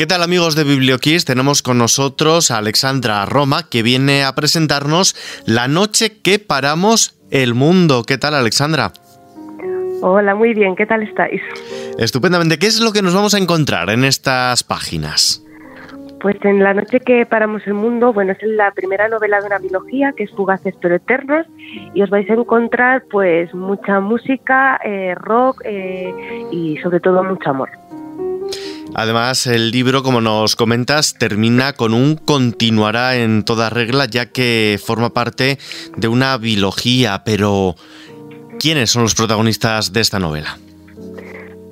¿Qué tal amigos de Biblioquiz? Tenemos con nosotros a Alexandra Roma que viene a presentarnos La noche que paramos el mundo. ¿Qué tal Alexandra? Hola, muy bien, ¿qué tal estáis? Estupendamente. ¿Qué es lo que nos vamos a encontrar en estas páginas? Pues en La noche que paramos el mundo, bueno, es la primera novela de una biología que es Fugaces pero Eternos y os vais a encontrar pues mucha música, eh, rock eh, y sobre todo mucho amor. Además, el libro, como nos comentas, termina con un continuará en toda regla, ya que forma parte de una biología. Pero, ¿quiénes son los protagonistas de esta novela?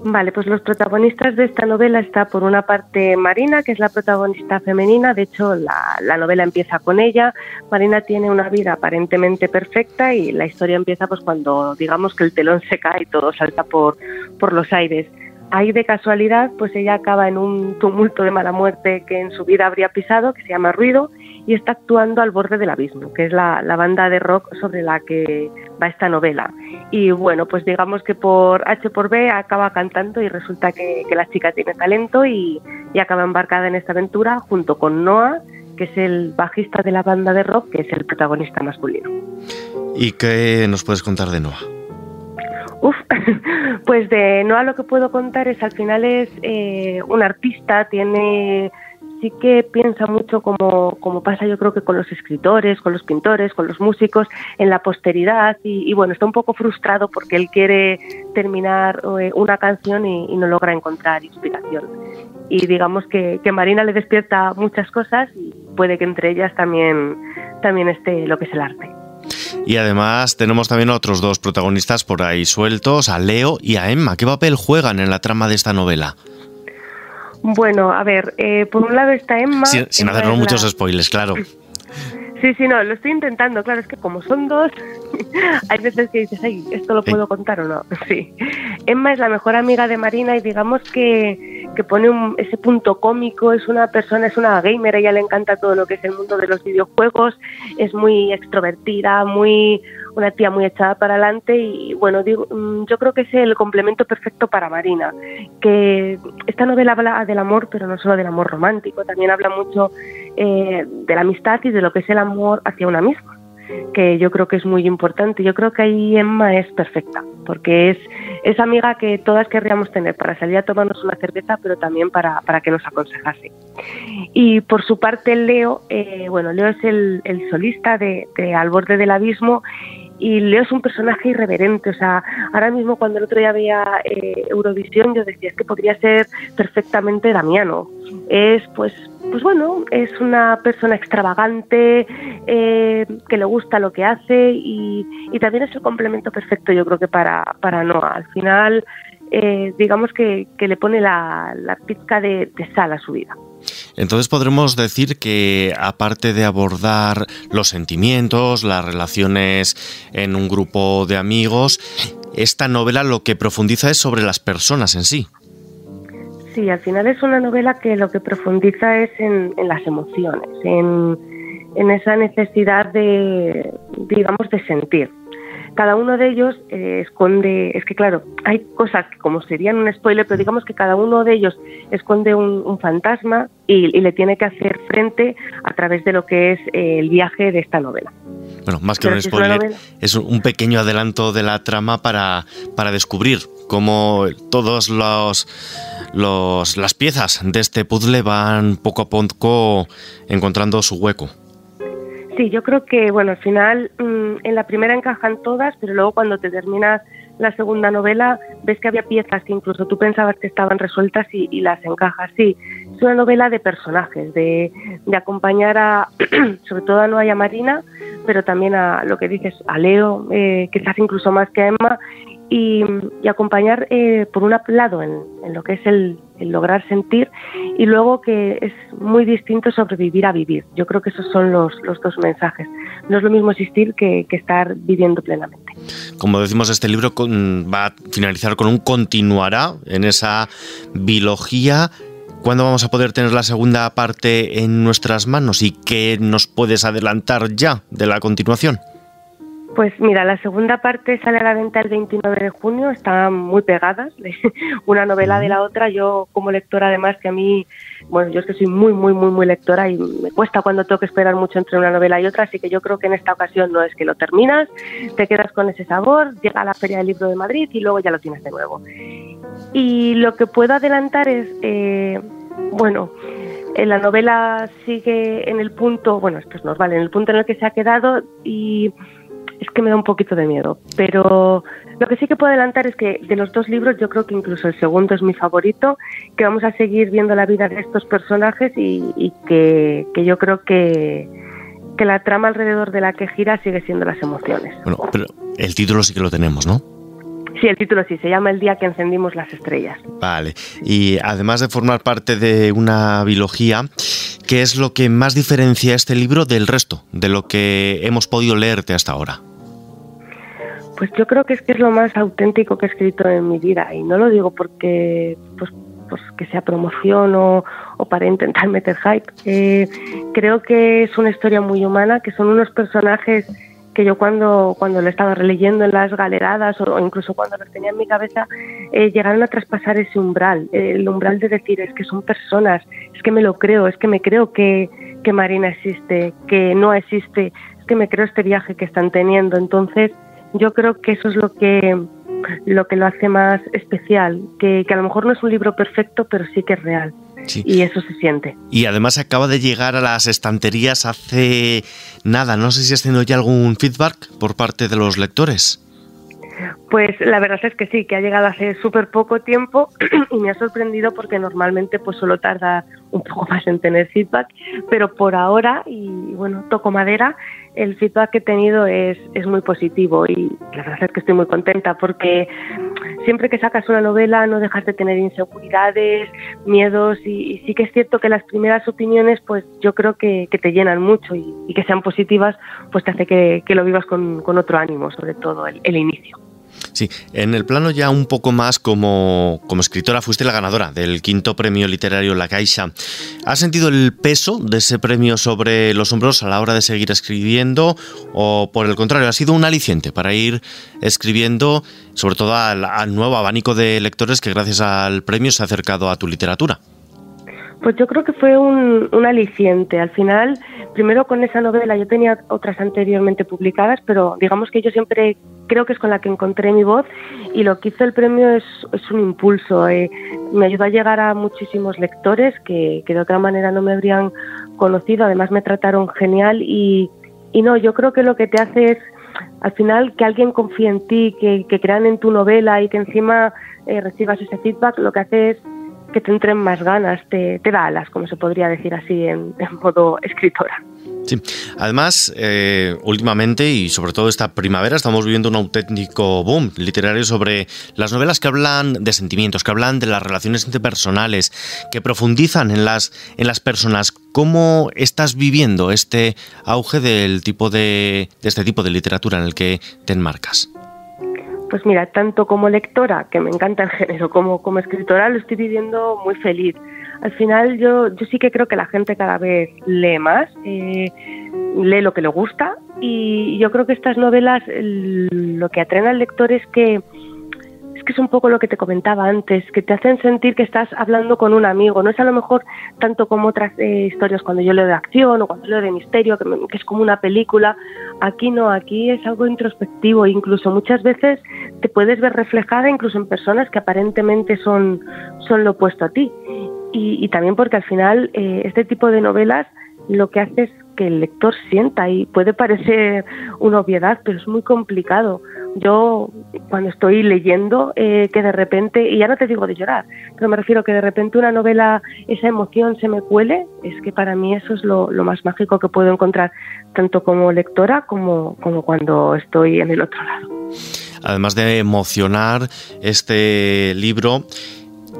Vale, pues los protagonistas de esta novela está por una parte Marina, que es la protagonista femenina, de hecho la, la, novela empieza con ella. Marina tiene una vida aparentemente perfecta y la historia empieza pues cuando digamos que el telón se cae y todo salta por, por los aires. Ahí de casualidad, pues ella acaba en un tumulto de mala muerte que en su vida habría pisado, que se llama Ruido, y está actuando al borde del abismo, que es la, banda de rock sobre la que va esta novela. Y bueno, pues digamos que por H por B acaba cantando y resulta que, la chica tiene talento y, y acaba embarcada en esta aventura junto con Noah, que es el bajista de la banda de rock, que es el protagonista masculino. ¿Y qué nos puedes contar de Noah? Pues de Noah lo que puedo contar es al final es eh, un artista, tiene sí que piensa mucho como, como pasa yo creo que con los escritores, con los pintores, con los músicos, en la posteridad y, bueno, está un poco frustrado porque él quiere terminar eh, una canción y, no logra encontrar inspiración. Y digamos que, que, Marina le despierta muchas cosas y puede que entre ellas también, también esté lo que es el arte. Y además tenemos también otros dos protagonistas por ahí sueltos, a Leo y a Emma. ¿Qué papel juegan en la trama de esta novela? Bueno, a ver, eh, por un lado está Emma. sin hacernos muchos spoilers, claro. Sí, sí, no, lo estoy intentando, claro, es que como son dos, hay veces que dices, ay, ¿esto lo puedo contar o no? Sí. Emma es la mejor amiga de Marina y digamos que, que pone ese punto cómico, es una persona, es una gamer, a ella le encanta todo lo que es el mundo de los videojuegos, es muy extrovertida, muy una tía muy echada para adelante y bueno, digo, mm, yo creo que es el complemento perfecto para Marina, que esta novela habla del amor, pero no solo del amor romántico, también habla mucho eh, de la amistad y de lo que es el amor hacia una misma que yo creo que es muy importante. Yo creo que ahí Emma es perfecta, porque es esa amiga que todas querríamos tener para salir a tomarnos una cerveza, pero también para, para que nos aconsejase. Y por su parte, Leo, eh, bueno, Leo es el, solista de, de Al borde del abismo y Leo es un personaje irreverente, o sea, ahora mismo cuando el otro día veía eh, Eurovisión yo decía, es que podría ser perfectamente Damiano. Es pues, pues bueno, es una persona extravagante, eh, que le gusta lo que hace y, también es el complemento perfecto yo creo que para, para Noah. Al final, eh, digamos que, le pone la, pizca de sal a su vida. Entonces podremos decir que aparte de abordar los sentimientos, las relaciones en un grupo de amigos, esta novela lo que profundiza es sobre las personas en sí. Sí, al final es una novela que lo que profundiza es en, las emociones, en, en esa necesidad de, digamos, de sentir cada uno de ellos eh, esconde, es que claro, hay cosas que como serían un spoiler, pero digamos que cada uno de ellos esconde un, fantasma y, le tiene que hacer frente a través de lo que es eh, el viaje de esta novela. Bueno, más que un spoiler, es, un pequeño adelanto de la trama para, para descubrir cómo todos los, los las piezas de este puzzle van poco a poco encontrando su hueco. Sí, yo creo que, bueno, al final mm, en la primera encajan todas, pero luego cuando te terminas la segunda novela ves que había piezas que incluso tú pensabas que estaban resueltas y, las encajas. Sí, es una novela de personajes, de, acompañar a, sobre todo a Noa Marina, pero también a lo que dices, a Leo, eh, quizás incluso más que a Emma, y, acompañar eh, por un lado en, lo que es el, lograr sentir y luego que es muy distinto sobrevivir a vivir. Yo creo que esos son los, los dos mensajes. No es lo mismo existir que, estar viviendo plenamente. Como decimos, este libro va a finalizar con un continuará en esa biología. ¿Cuándo vamos a poder tener la segunda parte en nuestras manos y qué nos puedes adelantar ya de la continuación? Pues mira, la segunda parte sale a la venta el 29 de junio, están muy pegadas, una novela de la otra. Yo como lectora además que a mí, bueno, yo es que soy muy, muy, muy, muy lectora y me cuesta cuando tengo que esperar mucho entre una novela y otra, así que yo creo que en esta ocasión no es que lo terminas, te quedas con ese sabor, llega a la Feria del Libro de Madrid y luego ya lo tienes de nuevo. Y lo que puedo adelantar es, eh, bueno, la novela sigue en el punto, bueno, esto es normal, en el punto en el que se ha quedado y es que me da un poquito de miedo. Pero lo que sí que puedo adelantar es que de los dos libros yo creo que incluso el segundo es mi favorito, que vamos a seguir viendo la vida de estos personajes y, que, yo creo que, que la trama alrededor de la que gira sigue siendo las emociones. Bueno, pero el título sí que lo tenemos, ¿no? Sí, el título sí, se llama El día que encendimos las estrellas. Vale, y además de formar parte de una biología, ¿qué es lo que más diferencia este libro del resto, de lo que hemos podido leerte hasta ahora? Pues yo creo que es que es lo más auténtico que he escrito en mi vida y no lo digo porque pues, pues que sea promoción o, para intentar meter hype. Eh, creo que es una historia muy humana, que son unos personajes que yo cuando, cuando lo estaba releyendo en las galeradas o, incluso cuando los tenía en mi cabeza, eh, llegaron a traspasar ese umbral, el umbral de decir es que son personas, es que me lo creo, es que me creo que, que Marina existe, que no existe, es que me creo este viaje que están teniendo. Entonces, yo creo que eso es lo que lo que lo hace más especial, que, a lo mejor no es un libro perfecto, pero sí que es real. Y eso se siente. Y además acaba de llegar a las estanterías hace nada. No sé si has tenido ya algún feedback por parte de los lectores. Pues la verdad es que sí, que ha llegado hace súper poco tiempo y me ha sorprendido porque normalmente pues solo tarda un poco más en tener feedback, pero por ahora, y bueno, toco madera, el feedback que he tenido es, es muy positivo y la verdad es que estoy muy contenta porque siempre que sacas una novela no dejas de tener inseguridades, miedos y, sí que es cierto que las primeras opiniones pues yo creo que, te llenan mucho y, que sean positivas pues te hace que, lo vivas con, otro ánimo, sobre todo el inicio. Sí, en el plano ya un poco más como, como escritora fuiste la ganadora del quinto premio literario La Caixa. ¿Has sentido el peso de ese premio sobre los hombros a la hora de seguir escribiendo o por el contrario ha sido un aliciente para ir escribiendo sobre todo al, al nuevo abanico de lectores que gracias al premio se ha acercado a tu literatura? Pues yo creo que fue un, un, aliciente. Al final, primero con esa novela, yo tenía otras anteriormente publicadas, pero digamos que yo siempre creo que es con la que encontré mi voz y lo que hizo el premio es, es un impulso. Eh, me ayudó a llegar a muchísimos lectores que, que, de otra manera no me habrían conocido. Además, me trataron genial y, y no, yo creo que lo que te hace es al final que alguien confíe en ti, que, que crean en tu novela y que encima eh, recibas ese feedback, lo que hace es que te entren más ganas, te, da alas, como se podría decir así en, modo escritora. Sí, además, eh, últimamente y sobre todo esta primavera estamos viviendo un auténtico boom literario sobre las novelas que hablan de sentimientos, que hablan de las relaciones interpersonales, que profundizan en las, en las personas. ¿Cómo estás viviendo este auge del tipo de, de este tipo de literatura en el que te enmarcas? Pues mira, tanto como lectora, que me encanta el género, como como escritora, lo estoy viviendo muy feliz. Al final yo, yo sí que creo que la gente cada vez lee más, eh, lee lo que le gusta y yo creo que estas novelas lo que atraen al lector es que que es un poco lo que te comentaba antes, que te hacen sentir que estás hablando con un amigo. No es a lo mejor tanto como otras eh, historias cuando yo leo de acción o cuando leo de misterio, que, es como una película. Aquí no, aquí es algo introspectivo. Incluso muchas veces te puedes ver reflejada incluso en personas que aparentemente son, son lo opuesto a ti. Y, también porque al final eh, este tipo de novelas lo que hace es que el lector sienta y puede parecer una obviedad, pero es muy complicado. Yo cuando estoy leyendo eh, que de repente, y ya no te digo de llorar, pero me refiero que de repente una novela, esa emoción se me cuele, es que para mí eso es lo, más mágico que puedo encontrar, tanto como lectora como, como cuando estoy en el otro lado. Además de emocionar, este libro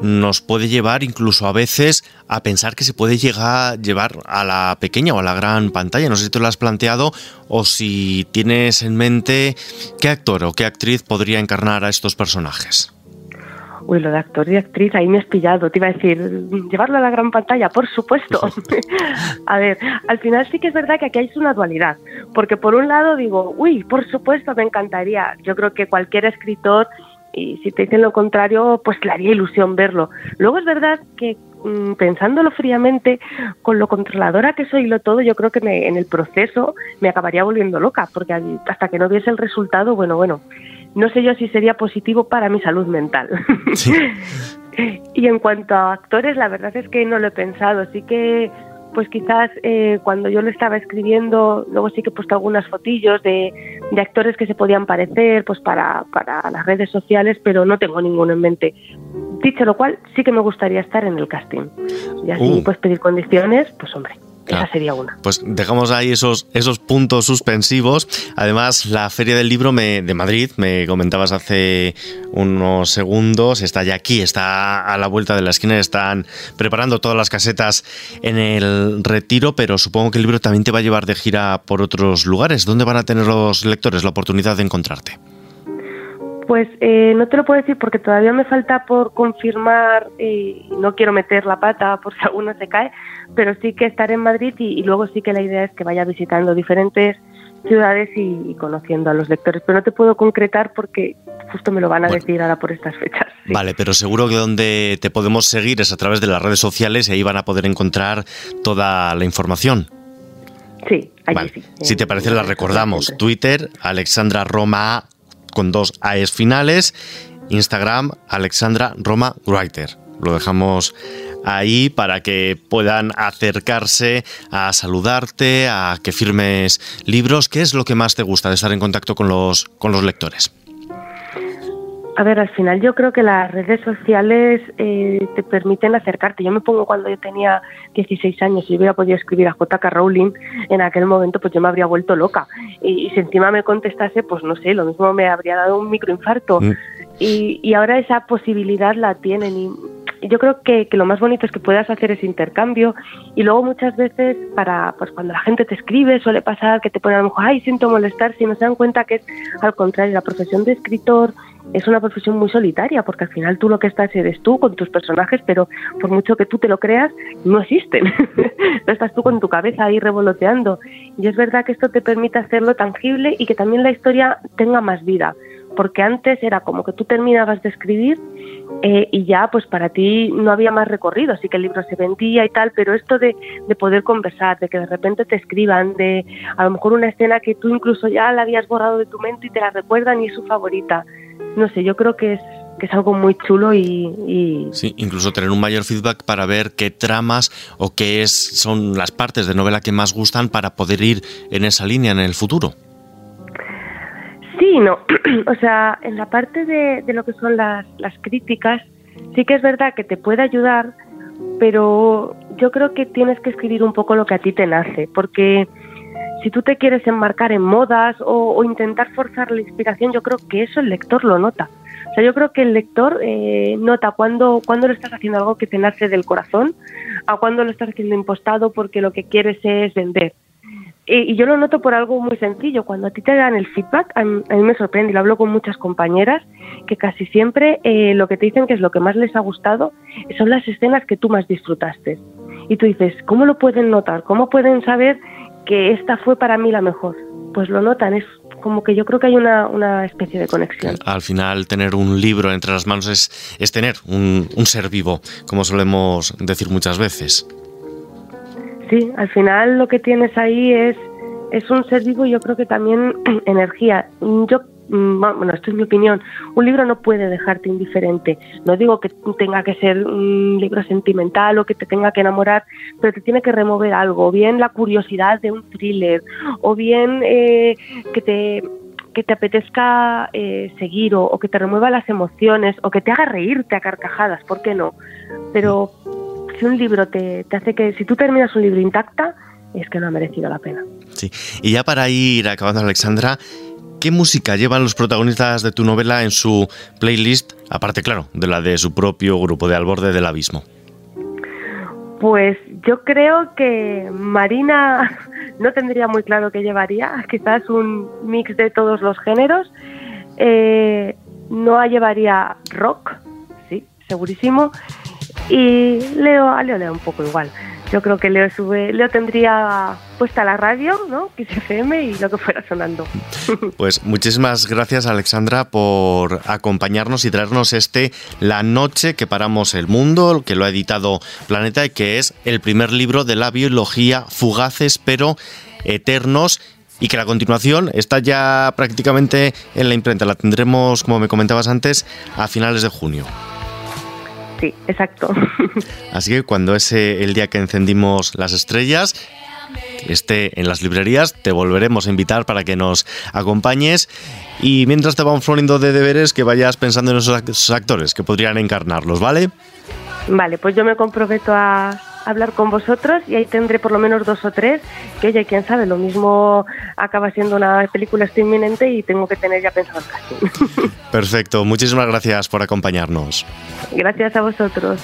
nos puede llevar incluso a veces a pensar que se puede llegar llevar a la pequeña o a la gran pantalla. No sé si tú lo has planteado o si tienes en mente qué actor o qué actriz podría encarnar a estos personajes. Uy, lo de actor y actriz, ahí me has pillado. Te iba a decir, llevarlo a la gran pantalla, por supuesto. a ver, al final sí que es verdad que aquí hay una dualidad. Porque por un lado digo, uy, por supuesto, me encantaría. Yo creo que cualquier escritor, y si te dicen lo contrario, pues le haría ilusión verlo. Luego es verdad que mm, pensándolo fríamente, con lo controladora que soy y lo todo, yo creo que en el proceso me acabaría volviendo loca, porque hasta que no viese el resultado, bueno, bueno, no sé yo si sería positivo para mi salud mental. y en cuanto a actores, la verdad es que no lo he pensado. Sí que, pues quizás eh, cuando yo lo estaba escribiendo, luego sí que he puesto algunas fotillos de, actores que se podían parecer, pues para, para las redes sociales, pero no tengo ninguno en mente. Dicho lo cual, sí que me gustaría estar en el casting. Y así, uh. pues pedir condiciones, pues hombre. Esa sería una. Pues dejamos ahí esos, esos puntos suspensivos. Además, la Feria del Libro de Madrid, me comentabas hace unos segundos, está ya aquí, está a la vuelta de la esquina, están preparando todas las casetas en el retiro, pero supongo que el libro también te va a llevar de gira por otros lugares. ¿Dónde van a tener los lectores la oportunidad de encontrarte? Pues eh, no te lo puedo decir porque todavía me falta por confirmar, y no quiero meter la pata por si alguno se cae, pero sí que estaré en Madrid y, luego sí que la idea es que vaya visitando diferentes ciudades y, conociendo a los lectores. Pero no te puedo concretar porque justo me lo van a decir ahora por estas fechas. Vale, pero seguro que donde te podemos seguir es a través de las redes sociales y ahí van a poder encontrar toda la información. Sí, allí sí. Si te parece, la recordamos. Twitter, Alexandra Roma con dos AES finales. Instagram, Alexandra Roma Writer. Lo dejamos ahí para que puedan acercarse a saludarte, a que firmes libros. ¿Qué es lo que más te gusta de estar en contacto con los, con los lectores? A ver, al final yo creo que las redes sociales eh, te permiten acercarte. Yo me pongo cuando yo tenía 16 años y hubiera podido escribir a J.K. Rowling en aquel momento, pues yo me habría vuelto loca. Y, si encima me contestase, pues no sé, lo mismo me habría dado un microinfarto. Mm. Y, y ahora esa posibilidad la tienen y yo creo que, lo más bonito es que puedas hacer ese intercambio y luego muchas veces para pues cuando la gente te escribe suele pasar que te ponen a lo mejor ay siento molestar si no se dan cuenta que es al contrario la profesión de escritor es una profesión muy solitaria porque al final tú lo que estás eres tú con tus personajes pero por mucho que tú te lo creas no existen. Estás tú con tu cabeza ahí revoloteando. Y es verdad que esto te permite hacerlo tangible y que también la historia tenga más vida porque antes era como que tú terminabas de escribir eh, y ya pues para ti no había más recorrido, sí que el libro se vendía y tal, pero esto de, de, poder conversar, de que de repente te escriban, de a lo mejor una escena que tú incluso ya la habías borrado de tu mente y te la recuerdan y es su favorita, no sé, yo creo que es que es algo muy chulo y, Sí, incluso tener un mayor feedback para ver qué tramas o qué es, son las partes de novela que más gustan para poder ir en esa línea en el futuro. Sí, no. o sea, en la parte de, lo que son las, las críticas, sí que es verdad que te puede ayudar, pero yo creo que tienes que escribir un poco lo que a ti te nace, porque si tú te quieres enmarcar en modas o, intentar forzar la inspiración, yo creo que eso el lector lo nota. O sea, yo creo que el lector eh, nota cuando, cuando lo estás haciendo algo que te nace del corazón, a cuando lo estás haciendo impostado porque lo que quieres es vender y yo lo noto por algo muy sencillo. Cuando a ti te dan el feedback, a mí, me sorprende y lo hablo con muchas compañeras, que casi siempre eh, lo que te dicen que es lo que más les ha gustado son las escenas que tú más disfrutaste. Y tú dices, ¿cómo lo pueden notar? ¿Cómo pueden saber que esta fue para mí la mejor? Pues lo notan, es como que yo creo que hay una, especie de conexión. Al final, tener un libro entre las manos es, es tener un, un ser vivo, como solemos decir muchas veces. Sí, al final lo que tienes ahí es, es un ser vivo y yo creo que también energía. Yo bueno, esto es mi opinión, un libro no puede dejarte indiferente. No digo que tenga que ser un libro sentimental o que te tenga que enamorar, pero te tiene que remover algo, bien la curiosidad de un thriller, o bien eh, que te que te apetezca eh, seguir o, o, que te remueva las emociones o que te haga reírte a carcajadas, ¿por qué no? Pero si un libro te, hace que, si tú terminas un libro intacta, es que no ha merecido la pena. Sí, y ya para ir acabando, Alexandra, ¿qué música llevan los protagonistas de tu novela en su playlist, aparte, claro, de la de su propio grupo de Al borde del abismo? Pues yo creo que Marina no tendría muy claro qué llevaría, quizás un mix de todos los géneros. Eh, Noah llevaría rock, sí, segurísimo. Y Leo, a Leo le un poco igual. Yo creo que Leo sube, Leo tendría puesta la radio, ¿no? FM y lo que fuera sonando. Pues muchísimas gracias Alexandra por acompañarnos y traernos este La noche que paramos el mundo, que lo ha editado Planeta y que es el primer libro de la biología fugaces pero eternos y que la continuación está ya prácticamente en la imprenta. La tendremos, como me comentabas antes, a finales de junio. Sí, exacto. Así que cuando es el día que encendimos las estrellas, esté en las librerías, te volveremos a invitar para que nos acompañes. Y mientras te vamos poniendo de deberes, que vayas pensando en esos actores que podrían encarnarlos, ¿vale? Vale, pues yo me comprometo a, hablar con vosotros y ahí tendré por lo menos dos o tres, que oye, quién sabe, lo mismo acaba siendo una película esto inminente y tengo que tener ya pensado casi. Perfecto, muchísimas gracias por acompañarnos. Gracias a vosotros.